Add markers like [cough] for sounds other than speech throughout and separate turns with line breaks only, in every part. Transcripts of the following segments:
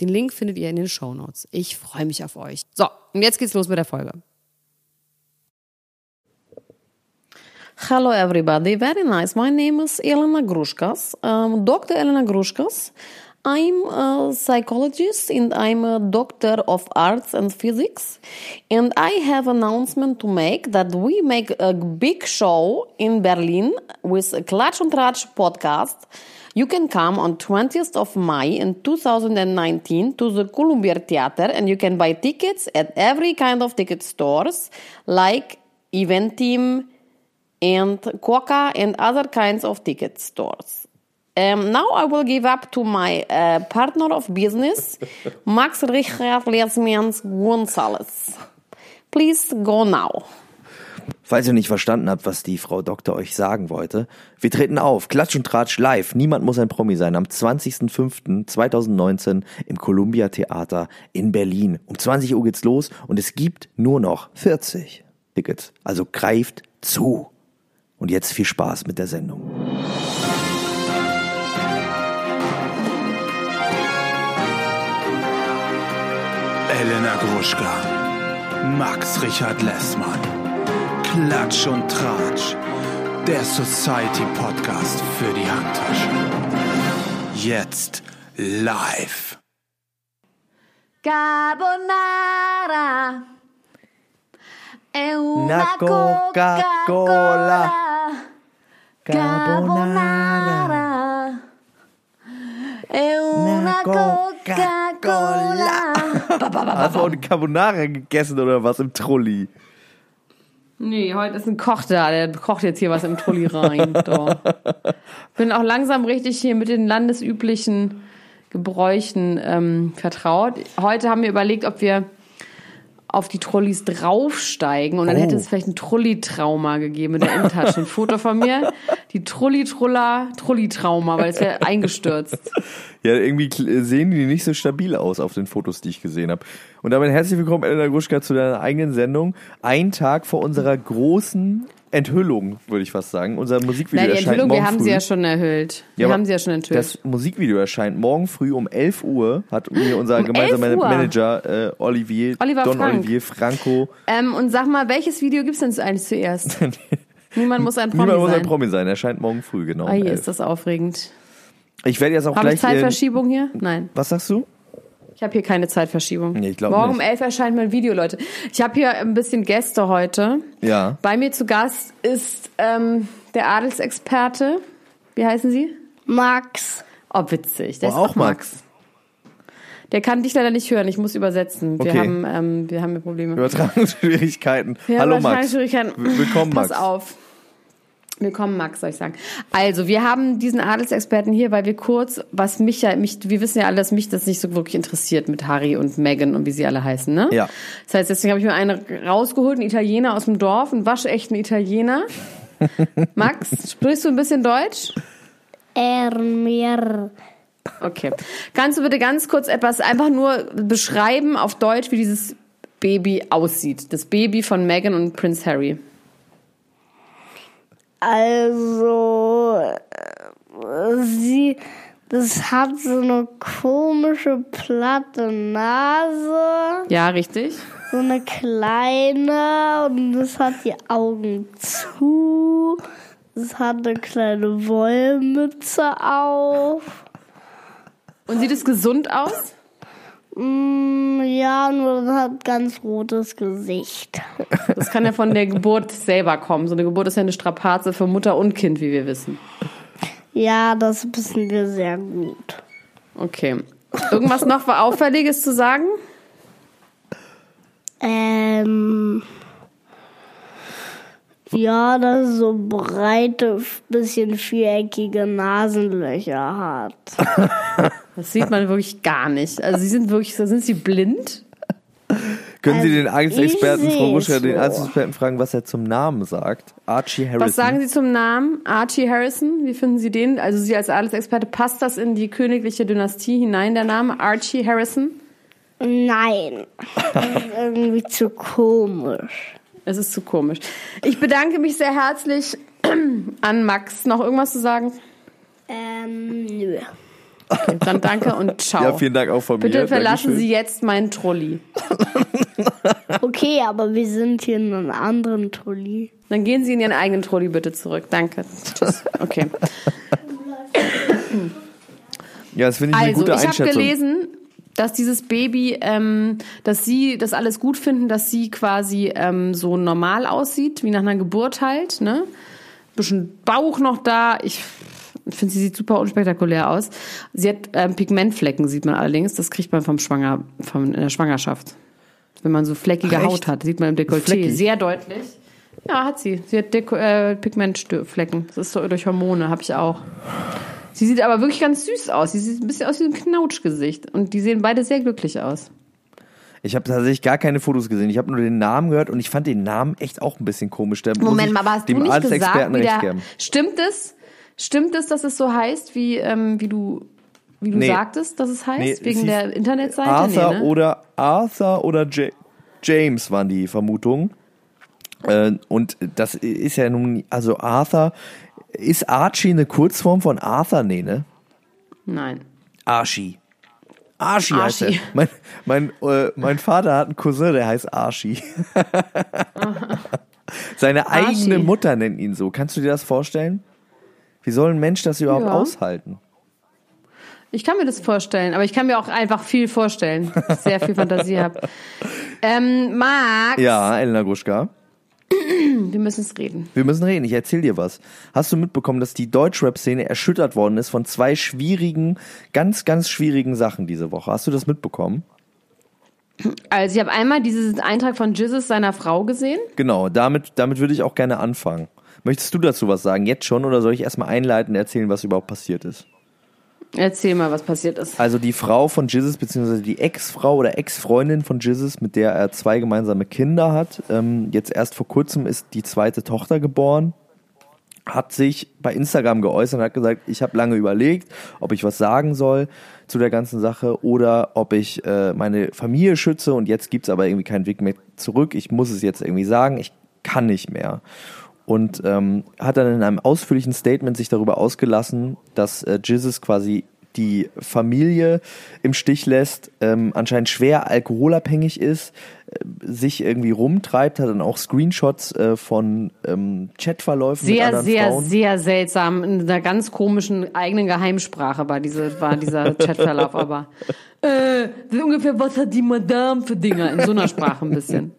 Den Link findet ihr in den Show Notes. Ich freue mich auf euch. So, und jetzt geht's los mit der Folge.
Hello, everybody. Very nice. My name is Elena Grushkas, um, Dr. Elena Grushkas. I'm a psychologist and I'm a doctor of arts and physics. And I have announcement to make that we make a big show in Berlin with a Klatsch und Tratsch podcast. You can come on 20th of May in 2019 to the Columbia Theater and you can buy tickets at every kind of ticket stores like Eventim and Coca and other kinds of ticket stores. Um, now I will give up to my uh, partner of business, [laughs] Max Richard Lesmians Gonzalez. Please go now.
Falls ihr nicht verstanden habt, was die Frau Doktor euch sagen wollte, wir treten auf, Klatsch und Tratsch live, niemand muss ein Promi sein, am 20.05.2019 im Columbia Theater in Berlin. Um 20 Uhr geht's los und es gibt nur noch 40 Tickets. Also greift zu. Und jetzt viel Spaß mit der Sendung.
Elena Gruschka, Max Richard Lessmann. Klatsch und Tratsch, der Society Podcast für die Handtasche. Jetzt live.
Carbonara. È una
Coca-Cola. Carbonara.
È una
Una
Coca-Cola.
Hast du auch eine Carbonara gegessen oder was im Trulli?
Nee, heute ist ein Koch da, der kocht jetzt hier was im Trulli rein. [laughs] So. Bin auch langsam richtig hier mit den landesüblichen Gebräuchen ähm, vertraut. Heute haben wir überlegt, ob wir auf die Trollis draufsteigen und dann
Oh.
hätte es vielleicht ein Trulli-Trauma gegeben in der Innentasche. Ein Foto von mir, die Trulli-Truller, Trulli-Trauma, weil es wäre [laughs] eingestürzt.
Ja, irgendwie kl- sehen die nicht so stabil aus auf den Fotos, die ich gesehen habe. Und damit herzlich willkommen, Elena Gruschka, zu deiner eigenen Sendung. Ein Tag vor unserer großen Enthüllung, würde ich fast sagen. Unser Musikvideo
Nein, die
erscheint
Enthüllung,
morgen
wir haben
früh.
sie ja schon enthüllt. Wir haben sie ja schon enthüllt.
Das Musikvideo erscheint morgen früh um 11 Uhr, hat mir unser
Um
gemeinsamer
11 Uhr?
Manager äh, Olivier,
Oliver
Don
Frank.
Olivier Franco.
Ähm, und sag mal, welches Video gibt's denn eigentlich zuerst? [laughs] Niemand muss ein Promi
Niemand muss
sein.
ein Promi sein, erscheint morgen früh, genau.
Ah,
um
hier
11.
ist das aufregend.
Ich werde jetzt auch
Habe ich
gleich.
Zeitverschiebung hier? Nein,
was sagst du?
Ich habe hier keine Zeitverschiebung.
Nee, ich glaub
Morgen um
nicht.
11 erscheint mein Video, Leute. Ich habe hier ein bisschen Gäste heute.
Ja.
Bei mir zu Gast ist ähm, der Adelsexperte. Wie heißen Sie?
Max.
Oh, witzig. Der
Oh,
ist
auch Max.
Der kann dich leider nicht hören. Ich muss übersetzen. Wir
Okay.
haben, ähm, wir haben hier Probleme.
Übertragungsschwierigkeiten. [laughs]
Wir
Hallo
haben
Max.
Schwierigkeiten.
Willkommen
Pass
Max.
auf. Willkommen, Max, soll ich sagen. Also, wir haben diesen Adelsexperten hier, weil wir kurz, was mich ja, mich, wir wissen ja alle, dass mich das nicht so wirklich interessiert mit Harry und Meghan und wie sie alle heißen, ne?
Ja.
Das heißt, deswegen habe ich mir einen rausgeholt, einen Italiener aus dem Dorf, einen waschechten Italiener. [laughs] Max, sprichst du ein bisschen Deutsch?
Er mir.
Okay. Kannst du bitte ganz kurz etwas einfach nur beschreiben auf Deutsch, wie dieses Baby aussieht? Das Baby von Meghan und Prince Harry.
Also, äh, sie, das hat so eine komische platte Nase,
Ja, richtig.
so eine kleine und es hat die Augen zu. Es hat eine kleine Wollmütze auf.
Und sieht es gesund aus?
Mm, ja, nur das hat ganz rotes Gesicht. [laughs]
Das kann ja von der Geburt selber kommen. So eine Geburt ist ja eine Strapaze für Mutter und Kind, wie wir wissen.
Ja, das wissen wir sehr gut.
Okay. Irgendwas noch Auffälliges zu sagen?
Ähm, Ja, dass so breite, bisschen viereckige Nasenlöcher hat. [laughs]
Das sieht man wirklich gar nicht. Also sie sind wirklich, sind sie blind?
Können Sie den Angstexperten,
ich
Frau Ruschka,
seh's
den
so.
Angstexperten fragen, was er zum Namen sagt? Archie Harrison.
Was sagen Sie zum Namen? Archie Harrison, wie finden Sie den? Also Sie als Adelsexperte, passt das in die königliche Dynastie hinein, der Name Archie Harrison?
Nein, das ist irgendwie zu komisch.
Es ist zu komisch. Ich bedanke mich sehr herzlich an Max. Noch irgendwas zu sagen?
Ähm, nö.
Okay, dann danke und [laughs] ciao.
Ja, vielen Dank auch von
Bitte
mir.
verlassen
Dankeschön.
Sie jetzt meinen Trolley. [laughs]
Okay, aber wir sind hier in einem anderen Trolli.
Dann gehen Sie in Ihren eigenen Trolley bitte zurück. Danke. Tschüss. Okay.
Ja, das finde ich eine
Also,
gute
ich habe
Einschätzung.
gelesen, dass dieses Baby, ähm, dass Sie das alles gut finden, dass sie quasi ähm, so normal aussieht, wie nach einer Geburt halt, ne? Bisschen Bauch noch da. Ich finde, sie sieht super unspektakulär aus. Sie hat ähm, Pigmentflecken, sieht man allerdings. Das kriegt man vom Schwanger, vom, in der Schwangerschaft. Wenn man so fleckige
Ach?
Haut hat, sieht man im Dekolleté
Fleckig?
sehr deutlich. Ja, hat sie. Sie hat Deko äh, Pigmentflecken. Das ist so durch Hormone, habe ich auch. Sie sieht aber wirklich ganz süß aus. Sie sieht ein bisschen aus wie ein Knautschgesicht. Und die sehen beide sehr glücklich aus.
Ich habe tatsächlich gar keine Fotos gesehen. Ich habe nur den Namen gehört und ich fand den Namen echt auch ein bisschen komisch. Da
Moment
ich
mal, aber hast du nicht gesagt, wie
recht
der, stimmt es? Stimmt es, dass es so heißt, wie, ähm, wie du, wie du
Nee.
sagtest, dass es heißt?
Nee, es
wegen
hieß
der Internetseite?
Arthur
nee, ne?
oder Arthur oder Ja- James waren die Vermutungen. Äh, und das ist ja nun, also Arthur, ist Archie eine Kurzform von Arthur? Nee, ne?
Nein.
Archie. Archie, heißt er.
Archie.
Mein, mein, äh, mein Vater hat einen Cousin, der heißt Archie. [laughs] Seine eigene
Archie.
Mutter nennt ihn so. Kannst du dir das vorstellen? Wie soll ein Mensch das überhaupt
Ja.
aushalten?
Ich kann mir das vorstellen, aber ich kann mir auch einfach viel vorstellen. dass ich Sehr viel Fantasie habe. [laughs] Ähm, Max,
Ja, Elena Gruschka.
wir müssen es reden.
Wir müssen reden, ich erzähl dir was. Hast du mitbekommen, dass die Deutschrap-Szene erschüttert worden ist von zwei schwierigen, ganz, ganz schwierigen Sachen diese Woche? Hast du das mitbekommen?
Also ich habe einmal diesen Eintrag von Jizzes seiner Frau gesehen.
Genau, damit, damit würde ich auch gerne anfangen. Möchtest du dazu was sagen, jetzt schon, oder soll ich erstmal einleiten und erzählen, was überhaupt passiert ist?
Erzähl mal, was passiert ist.
Also die Frau von Jizzes, beziehungsweise die Ex-Frau oder Ex-Freundin von Jizzes, mit der er zwei gemeinsame Kinder hat, ähm, jetzt erst vor kurzem ist die zweite Tochter geboren, hat sich bei Instagram geäußert und hat gesagt, ich habe lange überlegt, ob ich was sagen soll zu der ganzen Sache oder ob ich äh, meine Familie schütze und jetzt gibt's aber irgendwie keinen Weg mehr zurück. Ich muss es jetzt irgendwie sagen, ich kann nicht mehr. Und ähm, hat dann in einem ausführlichen Statement sich darüber ausgelassen, dass äh, Jizzes quasi die Familie im Stich lässt, ähm, anscheinend schwer alkoholabhängig ist, äh, sich irgendwie rumtreibt, hat dann auch Screenshots äh, von ähm, Chatverläufen
Sehr, sehr,
Frauen.
sehr seltsam. In einer ganz komischen eigenen Geheimsprache war, diese, war dieser [laughs] Chatverlauf aber. Äh, ungefähr, was hat die Madame für Dinger? In so einer Sprache ein bisschen.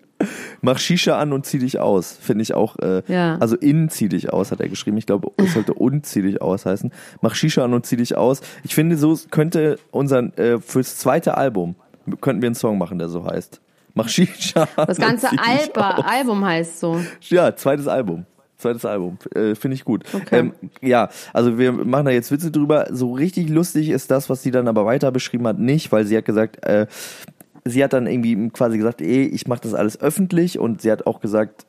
Mach Shisha an und zieh dich aus, finde ich auch. Äh,
Ja.
Also in zieh dich aus, hat er geschrieben. Ich glaube, es sollte und zieh dich aus heißen. Mach Shisha an und zieh dich aus. Ich finde, so könnte unser äh, fürs zweite Album könnten wir einen Song machen, der so heißt. Mach Shisha an
Das ganze
und zieh dich
Alba. Album heißt so.
Ja, zweites Album. Zweites Album. Äh, Finde ich gut.
Okay.
Ähm, ja, also wir machen da jetzt Witze drüber. So richtig lustig ist das, was sie dann aber weiter beschrieben hat, nicht, weil sie hat gesagt, äh, sie hat dann irgendwie quasi gesagt, ey, ich mache das alles öffentlich und sie hat auch gesagt,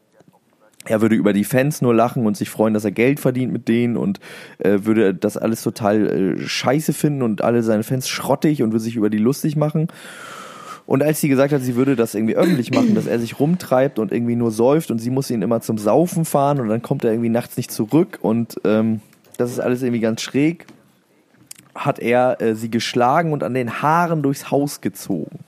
er würde über die Fans nur lachen und sich freuen, dass er Geld verdient mit denen und äh, würde das alles total äh, scheiße finden und alle seine Fans schrottig und würde sich über die lustig machen. Und als sie gesagt hat, sie würde das irgendwie öffentlich machen, dass er sich rumtreibt und irgendwie nur säuft und sie muss ihn immer zum Saufen fahren und dann kommt er irgendwie nachts nicht zurück und ähm, das ist alles irgendwie ganz schräg, hat er äh, sie geschlagen und an den Haaren durchs Haus gezogen.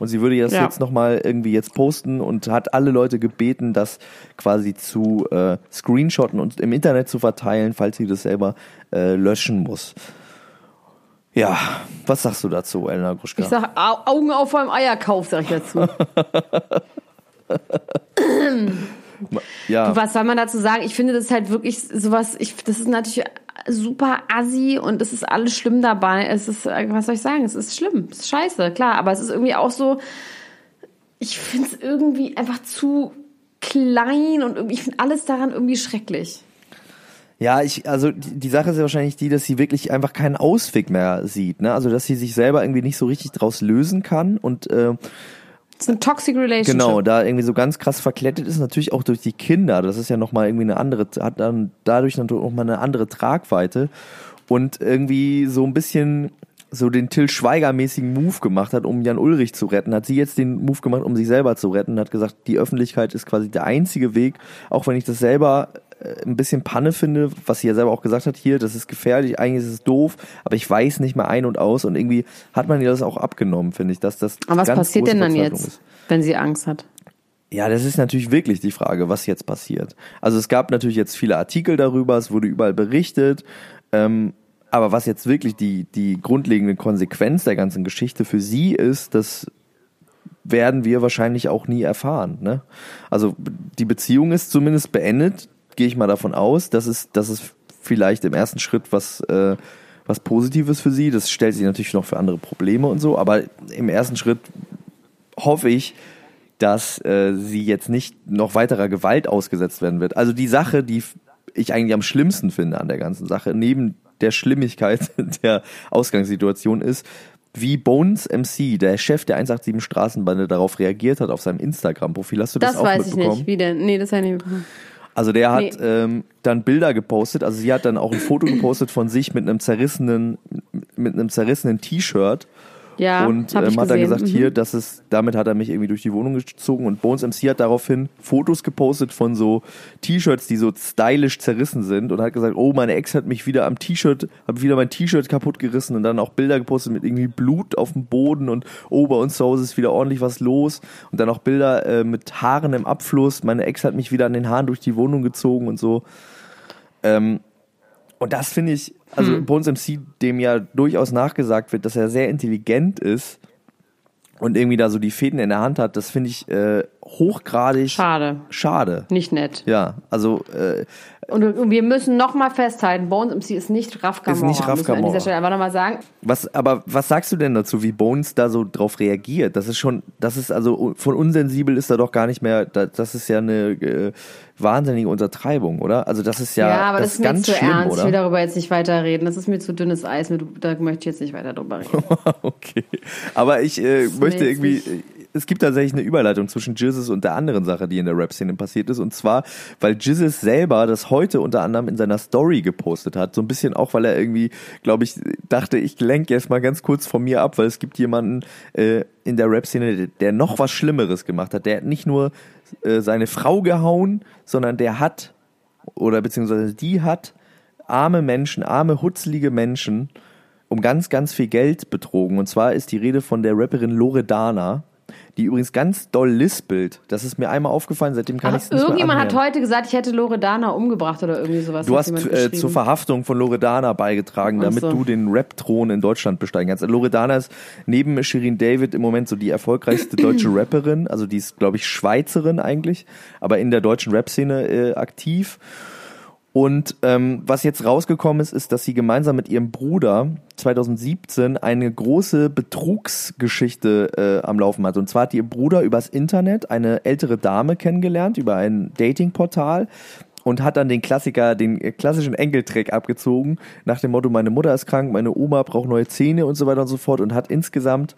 Und sie würde das
Ja.
jetzt nochmal irgendwie jetzt posten und hat alle Leute gebeten, das quasi zu äh, screenshotten und im Internet zu verteilen, falls sie das selber äh, löschen muss. Ja, was sagst du dazu, Elena Gruschka?
Ich sag, Au Augen auf beim Eierkauf, sag ich dazu. [laughs] [clears throat]
ja.
Was soll man dazu sagen? Ich finde das halt wirklich sowas, ich, das ist natürlich super assi und es ist alles schlimm dabei. Es ist, äh, was soll ich sagen? Es ist schlimm. Es ist scheiße, klar. Aber es ist irgendwie auch so, ich finde es irgendwie einfach zu klein und ich finde alles daran irgendwie schrecklich.
Ja, ich, also die, die Sache ist ja wahrscheinlich die, dass sie wirklich einfach keinen Ausweg mehr sieht. Ne? Also dass sie sich selber irgendwie nicht so richtig draus lösen kann und äh,
Das ist eine toxic relationship.
genau da irgendwie so ganz krass verklettet ist. Natürlich auch durch die Kinder. Das ist ja nochmal irgendwie eine andere, hat dann dadurch natürlich noch mal eine andere Tragweite und irgendwie so ein bisschen so den Till Schweiger-mäßigen Move gemacht hat, um Jan Ulrich zu retten, hat sie jetzt den Move gemacht, um sich selber zu retten, hat gesagt, die Öffentlichkeit ist quasi der einzige Weg, auch wenn ich das selber ein bisschen Panne finde, was sie ja selber auch gesagt hat hier, das ist gefährlich, eigentlich ist es doof, aber ich weiß nicht mehr ein und aus und irgendwie hat man ihr das auch abgenommen, finde ich, dass das
Aber was passiert denn dann jetzt,
ist.
wenn sie Angst hat?
Ja, das ist natürlich wirklich die Frage, was jetzt passiert. Also es gab natürlich jetzt viele Artikel darüber, es wurde überall berichtet, ähm, aber was jetzt wirklich die, die grundlegende Konsequenz der ganzen Geschichte für sie ist, das werden wir wahrscheinlich auch nie erfahren. Ne? Also die Beziehung ist zumindest beendet, gehe ich mal davon aus. Das ist, das ist vielleicht im ersten Schritt was, äh, was Positives für sie. Das stellt sich natürlich noch für andere Probleme und so, aber im ersten Schritt hoffe ich, dass äh, sie jetzt nicht noch weiterer Gewalt ausgesetzt werden wird. Also die Sache, die ich eigentlich am schlimmsten finde an der ganzen Sache, neben der Schlimmigkeit [laughs] der Ausgangssituation ist, wie Bones MC, der Chef der 187 Straßenbande, darauf reagiert hat auf seinem Instagram-Profil. Hast du das,
Das
auch
weiß ich
mitbekommen?
nicht. Wie denn? Nee, das habe ich nicht mitbekommen.
Also der hat
Nee.
ähm, dann Bilder gepostet. Also sie hat dann auch ein Foto gepostet von sich mit einem zerrissenen, mit einem zerrissenen T-Shirt.
Ja,
und ähm, hat dann
gesehen.
gesagt,
Mhm.
hier, das ist, damit hat er mich irgendwie durch die Wohnung gezogen und Bones MC hat daraufhin Fotos gepostet von so T-Shirts, die so stylisch zerrissen sind und hat gesagt, oh, meine Ex hat mich wieder am T-Shirt, hat wieder mein T-Shirt kaputt gerissen und dann auch Bilder gepostet mit irgendwie Blut auf dem Boden und oh, bei uns zu Hause ist wieder ordentlich was los und dann auch Bilder äh, mit Haaren im Abfluss, meine Ex hat mich wieder an den Haaren durch die Wohnung gezogen und so. Ähm, und das finde ich, also
Hm.
Bones MC, dem ja durchaus nachgesagt wird, dass er sehr intelligent ist und irgendwie da so die Fäden in der Hand hat, das finde ich äh, hochgradig
Schade.
schade.
Nicht nett.
Ja, also äh,
Und, und wir müssen nochmal festhalten, Bones MC ist nicht Raf Kamora.
Ist nicht Raf
Müssen wir an dieser Stelle einfach nochmal sagen.
was, aber was sagst du denn dazu, wie Bones da so drauf reagiert? Das ist schon, das ist also von unsensibel ist da doch gar nicht mehr, da- das ist ja eine äh, wahnsinnige Untertreibung, oder? Also das ist ja,
Ja, aber das,
das
ist mir
ganz
zu
schlimm,
ernst. Ich will
oder?
darüber jetzt nicht weiter reden. Das ist mir zu dünnes Eis. Da möchte ich jetzt nicht weiter drüber reden. [laughs]
okay. Aber ich äh, möchte
mir
irgendwie. Es gibt tatsächlich eine Überleitung zwischen Jizzes und der anderen Sache, die in der Rap-Szene passiert ist. Und zwar, weil Jizzes selber das heute unter anderem in seiner Story gepostet hat. So ein bisschen auch, weil er irgendwie, glaube ich, dachte, ich lenke jetzt mal ganz kurz von mir ab, weil es gibt jemanden äh, in der Rap-Szene, der- der noch was Schlimmeres gemacht hat. Der hat nicht nur äh, seine Frau gehauen, sondern der hat, oder beziehungsweise die hat arme Menschen, arme, hutzlige Menschen um ganz, ganz viel Geld betrogen. Und zwar ist die Rede von der Rapperin Loredana, die übrigens ganz doll lispelt. Das ist mir einmal aufgefallen, seitdem kann ich es nicht mehr
irgendjemand hat
anhören.
heute gesagt, ich hätte Loredana umgebracht oder irgendwie sowas.
Du
hat
hast äh, zur Verhaftung von Loredana beigetragen, damit
so.
du den Rap-Thron in Deutschland besteigen kannst. Loredana ist neben Shirin David im Moment so die erfolgreichste [clears throat] deutsche Rapperin. Also die ist, glaube ich, Schweizerin eigentlich, aber in der deutschen Rap-Szene äh, aktiv. Und ähm, was jetzt rausgekommen ist, ist, dass sie gemeinsam mit ihrem Bruder 2017 eine große Betrugsgeschichte äh, am Laufen hat. Und zwar hat ihr Bruder übers Internet eine ältere Dame kennengelernt, über ein Datingportal und hat dann den Klassiker, den äh, klassischen Enkeltrick abgezogen, nach dem Motto, meine Mutter ist krank, meine Oma braucht neue Zähne und so weiter und so fort und hat insgesamt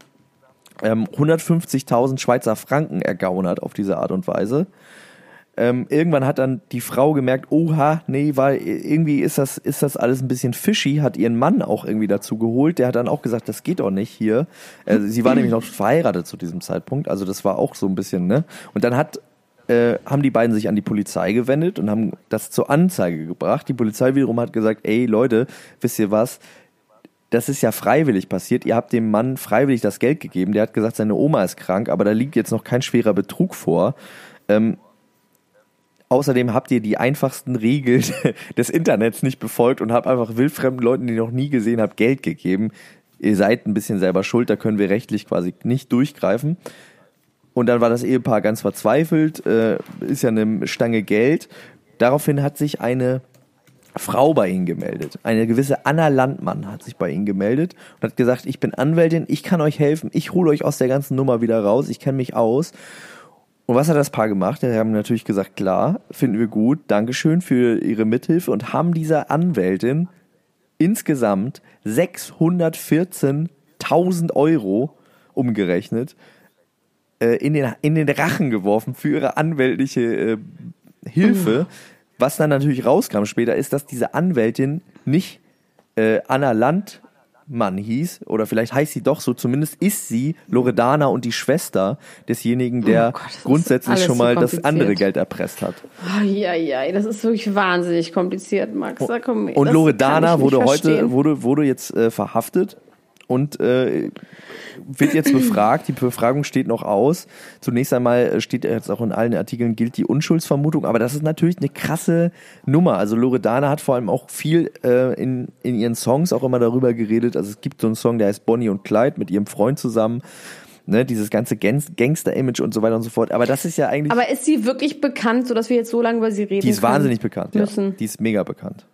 ähm, 150.000 Schweizer Franken ergaunert auf diese Art und Weise. Ähm, irgendwann hat dann die Frau gemerkt, oha, nee, weil irgendwie ist das, ist das alles ein bisschen fishy, hat ihren Mann auch irgendwie dazu geholt. Der hat dann auch gesagt, das geht doch nicht hier. Äh, sie war nämlich noch verheiratet zu diesem Zeitpunkt, also das war auch so ein bisschen, ne? Und dann hat äh, haben die beiden sich an die Polizei gewendet und haben das zur Anzeige gebracht. Die Polizei wiederum hat gesagt, ey Leute, wisst ihr was? Das ist ja freiwillig passiert. Ihr habt dem Mann freiwillig das Geld gegeben. Der hat gesagt, seine Oma ist krank, aber da liegt jetzt noch kein schwerer Betrug vor. Ähm, Außerdem habt ihr die einfachsten Regeln [laughs] des Internets nicht befolgt und habt einfach wildfremden Leuten, die ihr noch nie gesehen habt, Geld gegeben. Ihr seid ein bisschen selber schuld, da können wir rechtlich quasi nicht durchgreifen. Und dann war das Ehepaar ganz verzweifelt, äh, ist ja eine Stange Geld. Daraufhin hat sich eine Frau bei ihnen gemeldet. Eine gewisse Anna Landmann hat sich bei ihnen gemeldet und hat gesagt, ich bin Anwältin, ich kann euch helfen, ich hole euch aus der ganzen Nummer wieder raus, ich kenne mich aus. Und was hat das Paar gemacht? Die haben natürlich gesagt, klar, finden wir gut, Dankeschön für ihre Mithilfe und haben dieser Anwältin insgesamt 614.000 Euro umgerechnet äh, in, den, in den Rachen geworfen für ihre anwältliche äh, Hilfe. Was dann natürlich rauskam später, ist, dass diese Anwältin nicht äh, Anna Landmann hieß, oder vielleicht heißt sie doch so, zumindest ist sie Loredana und die Schwester desjenigen, der
Oh Gott, das
grundsätzlich schon
so
mal das
kompliziert.
andere Geld erpresst hat.
Ja, ja, das ist wirklich wahnsinnig kompliziert, Max. Da komm,
Und
das
Loredana wurde heute, wurde, wurde jetzt äh, verhaftet und äh, wird jetzt befragt. Die Befragung steht noch aus. Zunächst einmal äh, steht jetzt auch in allen Artikeln gilt die Unschuldsvermutung, aber das ist natürlich eine krasse Nummer. Also Loredana hat vor allem auch viel äh, in, in ihren Songs auch immer darüber geredet. Also es gibt so einen Song, der heißt Bonnie und Clyde mit ihrem Freund zusammen. Ne, dieses ganze Gang- Gangster-Image und so weiter und so fort. Aber das ist ja eigentlich.
Aber ist sie wirklich bekannt, sodass wir jetzt so lange über sie reden
Die ist
können?
wahnsinnig bekannt, ja.
müssen.
Die ist mega bekannt.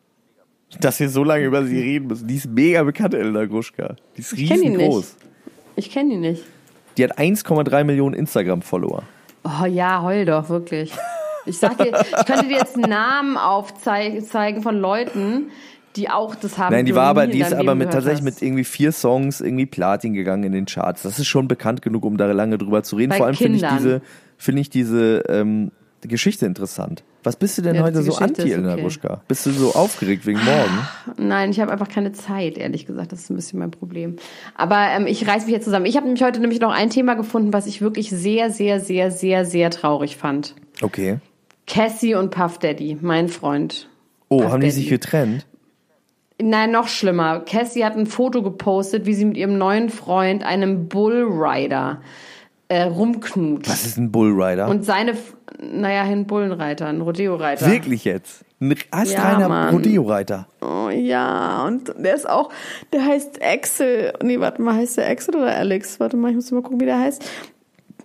Dass wir so lange über sie reden müssen. Die ist mega bekannt, Elena Gruschka. Die ist
nicht.
riesengroß.
Ich kenne die nicht.
Die hat 1,3 Millionen Instagram-Follower.
Oh ja, heul doch, wirklich. Ich sag dir, ich könnte dir jetzt Namen aufzeigen von Leuten, die auch das haben.
Nein, die war aber, die ist aber mit tatsächlich
hast.
mit irgendwie vier Songs irgendwie Platin gegangen in den Charts. Das ist schon bekannt genug, um da lange drüber zu reden.
Bei
Vor allem finde ich diese, finde ich diese ähm, Geschichte interessant. Was bist du denn
Ja,
heute
die
so
Geschichte
anti, Elena
okay.
Gruschka? Bist du so aufgeregt wegen morgen?
Nein, ich habe einfach keine Zeit, ehrlich gesagt. Das ist ein bisschen mein Problem. Aber ähm, ich reiß mich jetzt zusammen. Ich habe nämlich heute nämlich noch ein Thema gefunden, was ich wirklich sehr, sehr, sehr, sehr, sehr traurig fand.
Okay.
Cassie und Puff Daddy, mein Freund.
Oh,
Puff
haben die
Daddy.
sich getrennt?
Nein, noch schlimmer. Cassie hat ein Foto gepostet, wie sie mit ihrem neuen Freund, einem Bullrider, äh, rumknutscht.
Was ist ein Bullrider?
Und seine, naja, ein Bullenreiter, ein Rodeo-Reiter.
Wirklich jetzt? Ein astreiner
Ja.
Rodeo-Reiter.
Oh ja, und der ist auch, der heißt Axel. Nee, warte mal, heißt der Axel oder Alex? Warte mal, ich muss mal gucken, wie der heißt.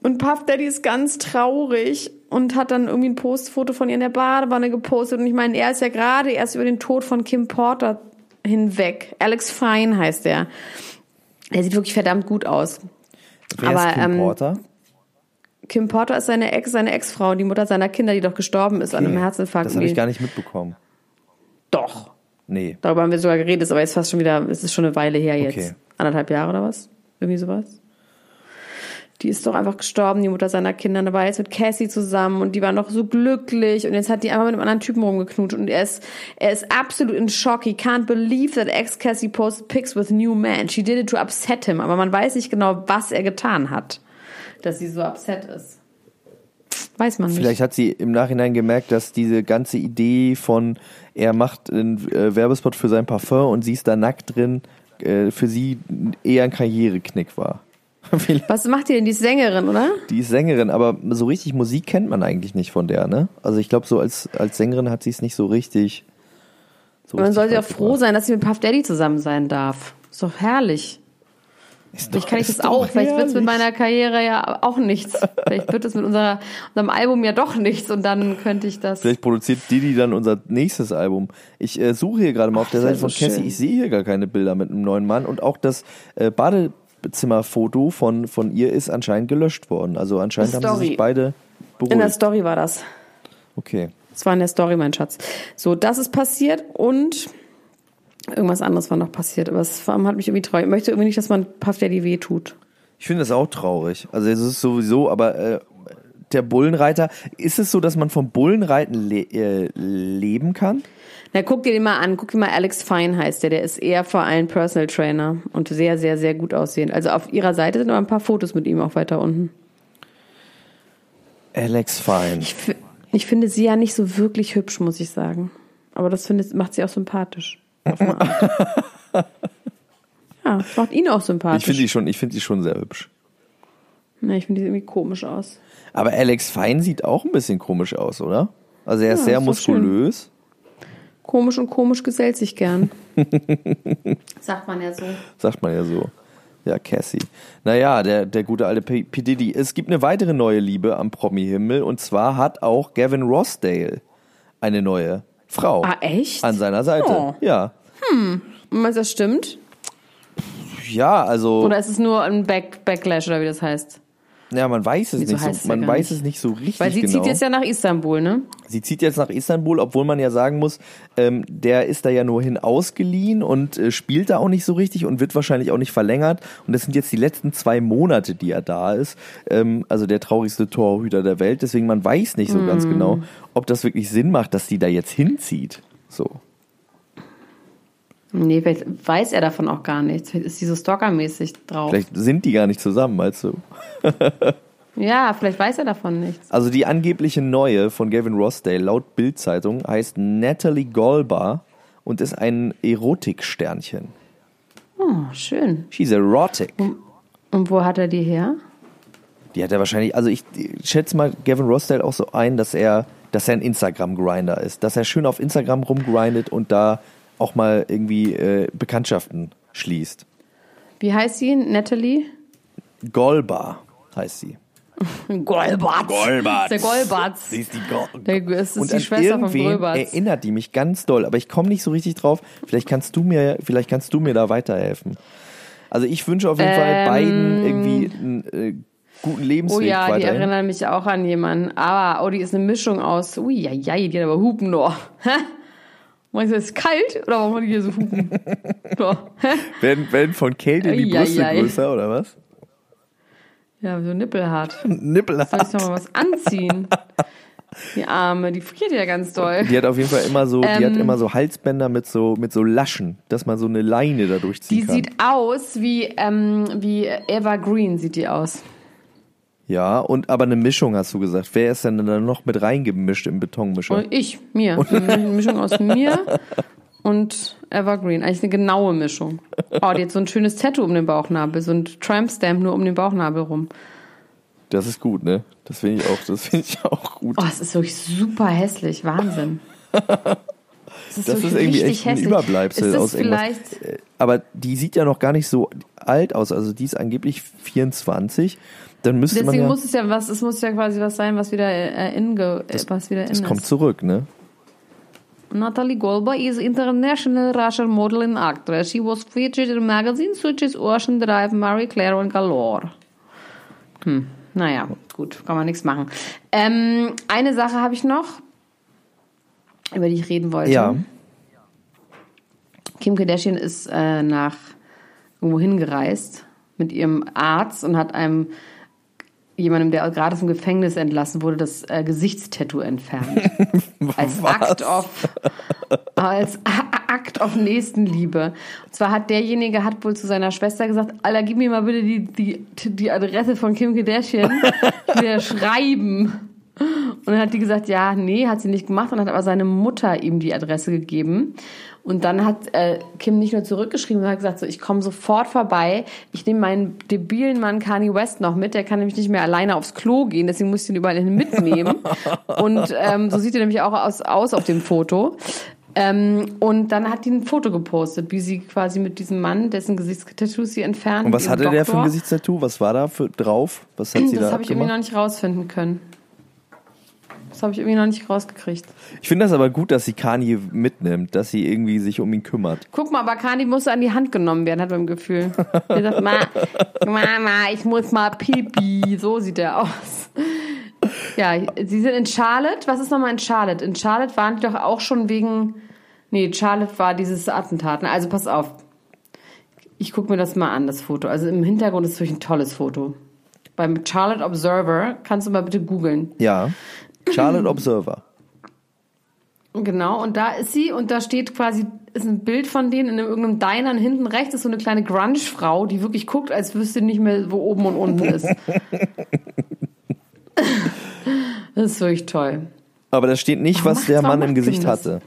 Und Puff Daddy ist ganz traurig und hat dann irgendwie ein Postfoto von ihr in der Badewanne gepostet. Und ich meine, er ist ja gerade erst über den Tod von Kim Porter hinweg. Alex Fine heißt der. Der sieht wirklich verdammt gut aus.
Wer
Aber,
ist Kim
ähm,
Porter?
Kim Porter ist seine Ex, seine Ex-Frau, die Mutter seiner Kinder, die doch gestorben ist an einem
Okay.
Herzinfarkt.
Das habe ich gar nicht mitbekommen.
Doch.
Nee.
Darüber haben wir sogar geredet, ist aber jetzt fast schon wieder, es ist schon eine Weile her jetzt.
Okay.
Anderthalb Jahre oder was? Irgendwie sowas. Die ist doch einfach gestorben, die Mutter seiner Kinder. Da war jetzt mit Cassie zusammen und die war noch so glücklich und jetzt hat die einfach mit einem anderen Typen rumgeknutscht und er ist, er ist absolut in Schock. He can't believe that ex-Cassie posted pics with new man. She did it to upset him. Aber man weiß nicht genau, was er getan hat, dass sie so upset ist. Weiß man nicht.
Vielleicht hat sie im Nachhinein gemerkt, dass diese ganze Idee von, er macht einen äh, Werbespot für sein Parfum und sie ist da nackt drin, äh, für sie eher ein Karriereknick war. Vielleicht-
Was macht die denn? Die ist Sängerin, oder?
die ist Sängerin, aber so richtig Musik kennt man eigentlich nicht von der, ne? Also ich glaube, so als, als Sängerin hat sie es nicht so richtig. So
Man
richtig
soll ja
weit
auch froh sein, dass sie mit Puff Daddy zusammen sein darf. Ist doch herrlich.
Ist
Vielleicht
doch-
kann ich das auch. Vielleicht wird es mit meiner Karriere ja auch nichts. Vielleicht wird es mit unserer, unserem Album ja doch nichts und dann könnte ich das.
Vielleicht produziert Didi dann unser nächstes Album. Ich äh, suche hier gerade mal auf der Seite von
so
Cassie. Ich sehe hier gar keine Bilder mit einem neuen Mann und auch das äh, Badezimmerfoto von, von ihr ist anscheinend gelöscht worden. Also anscheinend haben sie sich beide
In der
beruhigt.
Story war das.
Okay.
Das war in der Story, mein Schatz. So, das ist passiert und irgendwas anderes war noch passiert. Aber es hat mich irgendwie traurig. Ich möchte irgendwie nicht, dass man Puff Daddy weh tut.
Ich finde das auch traurig. Also es ist sowieso, aber äh, der Bullenreiter, ist es so, dass man vom Bullenreiten le äh, leben kann?
Na, guck dir den mal an. Guck dir mal, Alex Fine heißt der. Der ist eher vor allem Personal Trainer und sehr, sehr, sehr gut aussehend. Also auf ihrer Seite sind aber ein paar Fotos mit ihm auch weiter unten.
Alex Fine.
Ich, ich finde sie ja nicht so wirklich hübsch, muss ich sagen. Aber das findet, macht sie auch sympathisch. [laughs] Ja, das macht ihn auch sympathisch.
Ich finde die schon, ich finde die schon sehr hübsch.
Nee, ich finde die irgendwie komisch aus.
Aber Alex Fine sieht auch ein bisschen komisch aus, oder? Also er ist
Ja,
sehr
ist doch schön.
muskulös.
Komisch und komisch gesellt sich gern. [laughs] Sagt man ja so.
Sagt man ja so. Ja, Cassie. Naja, der, der gute alte P. P. Diddy. Es gibt eine weitere neue Liebe am Promi-Himmel und zwar hat auch Gavin Rossdale eine neue Frau
Ah, echt?
an seiner Seite.
Oh.
Ja.
Und meinst du, das stimmt?
Ja, also.
Oder ist es nur ein Back Backlash oder wie das heißt?
Ja, man weiß es
Wieso
nicht so,
ja
man
gar
weiß
nicht?
es nicht so richtig
Weil sie
genau.
zieht jetzt ja nach Istanbul, ne?
Sie zieht jetzt nach Istanbul, obwohl man ja sagen muss, ähm, der ist da ja nur hin ausgeliehen und äh, spielt da auch nicht so richtig und wird wahrscheinlich auch nicht verlängert. Und das sind jetzt die letzten zwei Monate, die er da ist. Ähm, also der traurigste Torhüter der Welt. Deswegen man weiß nicht so
Mhm.
ganz genau, ob das wirklich Sinn macht, dass die da jetzt hinzieht. So.
Nee, vielleicht weiß er davon auch gar nichts. Vielleicht ist sie so stalkermäßig drauf.
Vielleicht sind die gar nicht zusammen, meinst du? [laughs]
Ja, vielleicht weiß er davon nichts.
Also die angebliche Neue von Gavin Rossdale laut Bild-Zeitung heißt Natalie Golba und ist ein Erotiksternchen.
Oh, schön.
She's erotic.
Und wo hat er die her?
Die hat er wahrscheinlich, also ich schätze mal Gavin Rossdale auch so ein, dass er, dass er ein Instagram-Grinder ist. Dass er schön auf Instagram rumgrindet und da auch mal irgendwie äh, Bekanntschaften schließt.
Wie heißt sie? Natalie?
Golba heißt sie. [laughs]
Golbatz.
Golbatz.
Der Golbatz.
Sie ist die Go
Der, ist
und
die
an
Schwester von Golbatz.
erinnert die mich ganz doll, aber ich komme nicht so richtig drauf. Vielleicht kannst du mir, vielleicht kannst du mir da weiterhelfen. Also ich wünsche auf jeden Fall
Ähm.
beiden irgendwie einen äh, guten
Oh
Lebensweg
ja, die
weiterhin.
erinnern mich auch an jemanden. Aber, oh, die ist eine Mischung aus, ui, ja, ja, die hat aber Hupen nur. [laughs] Meinst du, es ist kalt oder warum hat die hier so Hupen? [laughs]
werden, werden von Kälte die Brüste
ei.
größer oder was?
Ja, so nippelhart. [laughs]
Nippel
Soll ich noch mal was anziehen? Die Arme, die friert ja ganz doll.
Die hat auf jeden Fall immer so, die hat
Ähm.
immer so Halsbänder mit so mit so Laschen, dass man so eine Leine da durchziehen
Die
kann.
sieht aus wie, ähm, wie Eva Green sieht die aus.
Ja, und aber eine Mischung hast du gesagt. Wer ist denn da noch mit reingemischt im Betonmischer?
Ich, mir. Eine Mischung aus mir und Eva Green. Eigentlich eine genaue Mischung. Oh, die hat so ein schönes Tattoo um den Bauchnabel, so ein Tramp-Stamp nur um den Bauchnabel rum.
Das ist gut, ne? Das finde ich auch, das finde ich auch gut.
Oh, es ist wirklich super hässlich. Wahnsinn. Es ist,
Das ist irgendwie echt ein
hässlich.
Überbleibsel
ist das
aus irgendwas.
vielleicht,
Äh, Aber die sieht ja noch gar nicht so alt aus. Also die ist angeblich 24. Dann müsste man
Deswegen
ja,
muss es ja was, es muss ja quasi was sein, was wieder äh, in, ge, äh, was wieder in
das kommt
ist.
zurück, ne?
Natalie Golba is international Russian model and actress. She was featured in magazines such as Ocean Drive, Marie Claire und Galore. Hm, naja, gut, kann man nichts machen. Ähm, eine Sache habe ich noch, über die ich reden wollte.
Ja.
Kim Kardashian ist äh, nach irgendwo hingereist mit ihrem Arzt und hat einem jemandem, der gerade vom Gefängnis entlassen wurde, das äh, Gesichtstattoo entfernt. [laughs] als Akt of als A- Akt of Nächstenliebe. Und zwar hat derjenige hat wohl zu seiner Schwester gesagt, Alter, gib mir mal bitte die, die, die Adresse von Kim Kardashian. Ich will ja schreiben. Und dann hat die gesagt, ja, nee, hat sie nicht gemacht. Und hat aber seine Mutter ihm die Adresse gegeben. Und dann hat äh, Kim nicht nur zurückgeschrieben, sondern hat gesagt, so, ich komme sofort vorbei. Ich nehme meinen debilen Mann Kanye West noch mit. Der kann nämlich nicht mehr alleine aufs Klo gehen. Deswegen muss ich ihn überall hin mitnehmen. [laughs] Und ähm, so sieht er nämlich auch aus, aus auf dem Foto. Ähm, und dann hat die ein Foto gepostet, wie sie quasi mit diesem Mann, dessen Gesichtstattoos sie entfernt.
Und was hatte
ihrem
der für ein
Doktor.
Gesichtstattoo? Was war da für drauf? Was hat sie
Das
da
habe ich irgendwie noch nicht rausfinden können. Das habe ich irgendwie noch nicht rausgekriegt.
Ich finde das aber gut, dass sie Kanye mitnimmt, dass sie irgendwie sich um ihn kümmert.
Guck mal, aber Kani musste an die Hand genommen werden, hat man im Gefühl. Er sagt, Ma, Mama, ich muss mal pipi. So sieht er aus. Ja, sie sind in Charlotte. Was ist nochmal in Charlotte? In Charlotte waren die doch auch schon wegen. Nee, Charlotte war dieses Attentat. Also pass auf. Ich gucke mir das mal an, das Foto. Also im Hintergrund ist wirklich ein tolles Foto. Beim Charlotte Observer kannst du mal bitte googeln.
Ja. Charlotte Observer.
Genau, und da ist sie und da steht quasi, ist ein Bild von denen in irgendeinem Diner und hinten rechts ist so eine kleine Grunge-Frau, die wirklich guckt, als wüsste nicht mehr, wo oben und unten ist. [laughs] das ist wirklich toll.
Aber da steht nicht,
Warum
was der Mann im Gesicht hatte.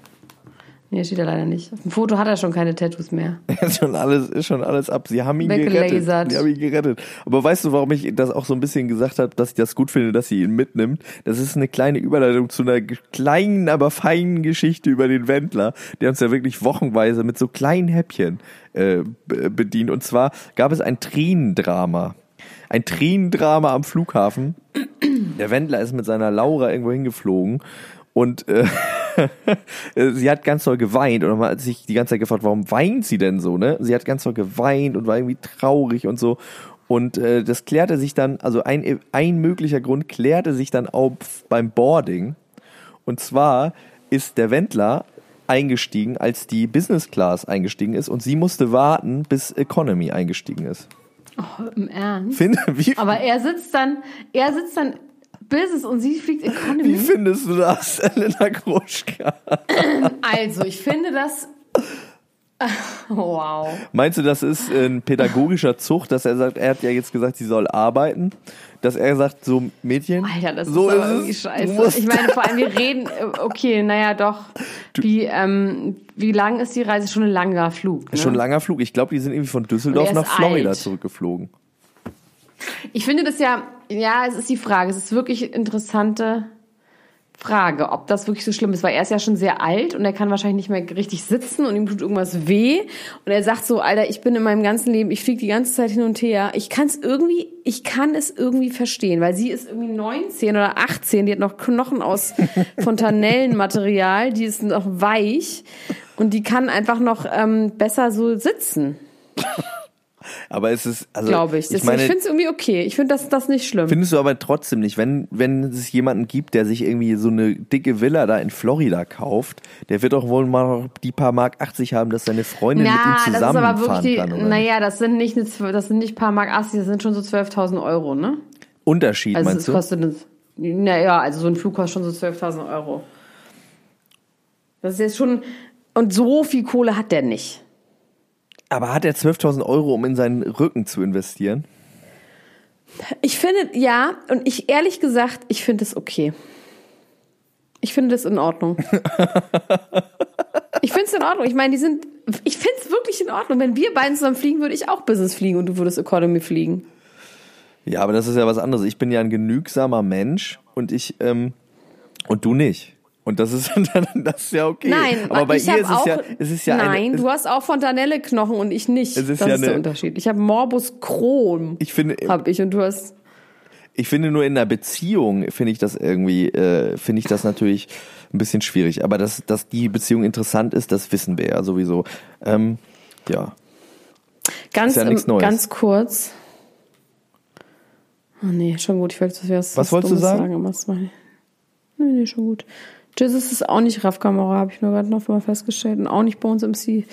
Nee, steht er leider nicht. Auf dem Foto hat er schon keine Tattoos mehr. [laughs]
ist schon alles, ist schon alles ab. Sie haben ihn gerettet. Sie haben ihn gerettet. Aber weißt du, warum ich das auch so ein bisschen gesagt habe, dass ich das gut finde, dass sie ihn mitnimmt? Das ist eine kleine Überleitung zu einer kleinen, aber feinen Geschichte über den Wendler, der uns ja wirklich wochenweise mit so kleinen Häppchen äh, be- bedient. Und zwar gab es ein Tränendrama. Ein Tränendrama am Flughafen. Der Wendler ist mit seiner Laura irgendwo hingeflogen und [laughs] äh, sie hat ganz doll geweint und man hat sich die ganze Zeit gefragt, warum weint sie denn so, ne? Sie hat ganz doll geweint und war irgendwie traurig und so. Und äh, das klärte sich dann, also ein, ein möglicher Grund klärte sich dann auf beim Boarding. Und zwar ist der Wendler eingestiegen, als die Business Class eingestiegen ist und sie musste warten, bis Economy eingestiegen ist.
Im Ernst?
Finde, wie,
Aber er sitzt dann, er sitzt dann Business und sie fliegt
wie
Economy.
findest du das, [laughs] Elena Gruschka?
Also, ich finde das. [laughs] Wow.
Meinst du, das ist ein pädagogischer Zug, dass er sagt, er hat ja jetzt gesagt, sie soll arbeiten, dass er sagt, so Mädchen,
Alter, das
so
ist
es.
irgendwie scheiße. Ich meine, vor allem, wir [laughs] reden, okay, naja, doch. Wie, ähm, wie lang ist die Reise? Schon ein langer Flug. Ne?
Schon ein langer Flug. Ich glaube, die sind irgendwie von Düsseldorf nach
ist
Florida
alt.
zurückgeflogen.
Ich finde das ja, ja, es ist die Frage. Es ist wirklich interessante Frage, ob das wirklich so schlimm ist, weil er ist ja schon sehr alt und er kann wahrscheinlich nicht mehr richtig sitzen und ihm tut irgendwas weh und er sagt so, Alter, ich bin in meinem ganzen Leben, ich fliege die ganze Zeit hin und her. Ich kann es irgendwie, ich kann es irgendwie verstehen, weil sie ist irgendwie 19 oder 18, die hat noch Knochen aus [laughs] Fontanellenmaterial, die ist noch weich und die kann einfach noch ähm, besser so sitzen, [laughs]
Aber es ist, also,
glaube ich.
ich meine,
ich finde es irgendwie okay. Ich finde das, das nicht schlimm.
findest du aber trotzdem nicht, wenn, wenn es jemanden gibt, der sich irgendwie so eine dicke Villa da in Florida kauft, der wird doch wohl mal die paar Mark 80 haben, dass seine Freundin mit ihm
das ist aber wirklich,
kann. Oder?
naja, das sind nicht, eine das sind nicht paar Mark 80, das sind schon so 12.000 Euro, ne?
Unterschied,
Also es
meinst du?
kostet, naja, also so ein Flug kostet schon so 12.000 Euro. Das ist jetzt schon, und so viel Kohle hat der nicht.
Aber hat er 12.000 Euro, um in seinen Rücken zu investieren?
Ich finde, ja, und ich, ehrlich gesagt, ich finde es okay. Ich finde es in Ordnung. [laughs] ich finde es in Ordnung. Ich meine, die sind, ich finde es wirklich in Ordnung. Wenn wir beiden zusammen fliegen, würde ich auch Business fliegen und du würdest Economy fliegen.
Ja, aber das ist ja was anderes. Ich bin ja ein genügsamer Mensch und ich, ähm, und du nicht. Und das ist [laughs] dann, das ist ja okay.
Nein,
aber bei ihr ist es
auch,
ja, es ist ja
nein,
eine,
du hast auch Fontanelle-Knochen und ich nicht.
Es ist
das
ja
ist der
eine-
Unterschied. Ich habe Morbus Crohn,
ich finde,
hab ich und du hast.
ich finde nur in einer Beziehung finde ich das irgendwie, äh, finde ich das natürlich ein bisschen schwierig. Aber dass, dass die Beziehung interessant ist, das wissen wir ja sowieso. Ähm, ja.
Ganz,
Ist ja
ganz kurz. Oh nee, schon gut. Ich wollte was,
Was wolltest du
Dummes
sagen?
aber es war- Nee, nee, schon gut. Jesus ist auch nicht Raf Kamera, habe ich nur gerade noch mal festgestellt. Und auch nicht bei uns im C.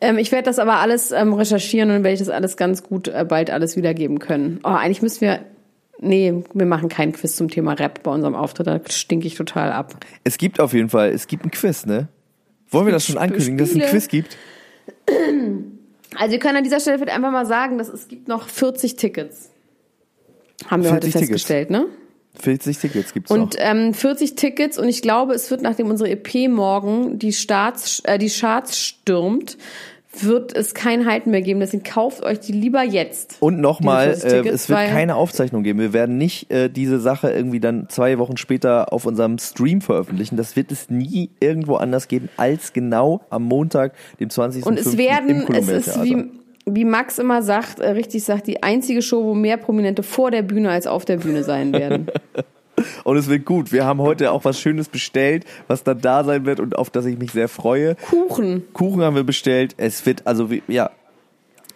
Ähm, ich werde das aber alles ähm, recherchieren und werde ich das alles ganz gut äh, bald alles wiedergeben können. Oh, eigentlich müssen wir. Nee, wir machen keinen Quiz zum Thema Rap bei unserem Auftritt. Da stinke ich total ab.
Es gibt auf jeden Fall, es gibt ein Quiz, ne? Wollen wir das schon ankündigen, dass es ein
Spiele.
Quiz gibt? [clears throat]
Also wir können an dieser Stelle vielleicht einfach mal sagen, dass es gibt noch 40 Tickets. Haben wir
40
heute
Tickets.
festgestellt, ne?
40 Tickets gibt's.
Und ähm, 40 Tickets und ich glaube, es wird, nachdem unsere EP morgen die, Starts, äh, die Charts stürmt, wird es kein Halten mehr geben. Deswegen kauft euch die lieber jetzt.
Und nochmal,
Diese 40
äh, es wird keine Aufzeichnung geben. Wir werden nicht äh, diese Sache irgendwie dann zwei Wochen später auf unserem Stream veröffentlichen. Das wird es nie irgendwo anders geben als genau am Montag, dem 20.
Und es
im
werden, es ist wie, wie Max immer sagt, äh, richtig sagt, die einzige Show, wo mehr Prominente vor der Bühne als auf der Bühne sein werden. [laughs]
Und es wird gut. Wir haben heute auch was Schönes bestellt, was dann da sein wird und auf das ich mich sehr freue.
Kuchen.
Kuchen haben wir bestellt. Es wird, also, wie- ja.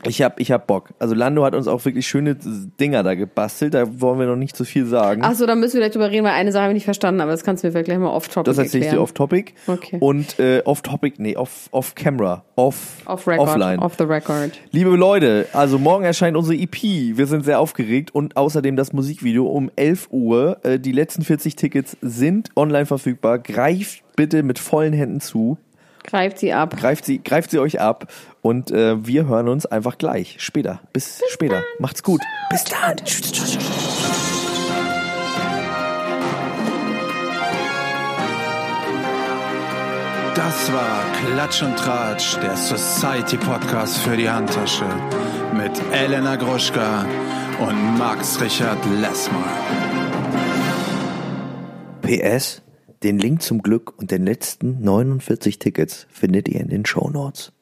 Ich hab, ich hab Bock. Also Lando hat uns auch wirklich schöne Dinger da gebastelt. Da wollen wir noch nicht zu viel sagen.
Ach so, da müssen wir gleich drüber reden, weil eine Sache habe ich nicht verstanden, aber das kannst du mir vielleicht gleich mal off-topic
Das erzähle ich dir off-topic.
Okay.
Und äh, off-topic, nee, off- off-camera. Off,
Off record,
offline.
off the record.
Liebe Leute, also morgen erscheint unsere EP. Wir sind sehr aufgeregt und außerdem das Musikvideo um 11 Uhr. Äh, die letzten 40 Tickets sind online verfügbar. Greift bitte mit vollen Händen zu.
Greift sie ab.
Greift sie, greift sie euch ab. Und äh, wir hören uns einfach gleich. Später. Bis, später. Macht's gut. Bis dann.
Das war Klatsch und Tratsch, der Society Podcast für die Handtasche mit Elena Gruschka und Max Richard Lessmann.
PS, den Link zum Glück und den letzten 49 Tickets findet ihr in den Shownotes.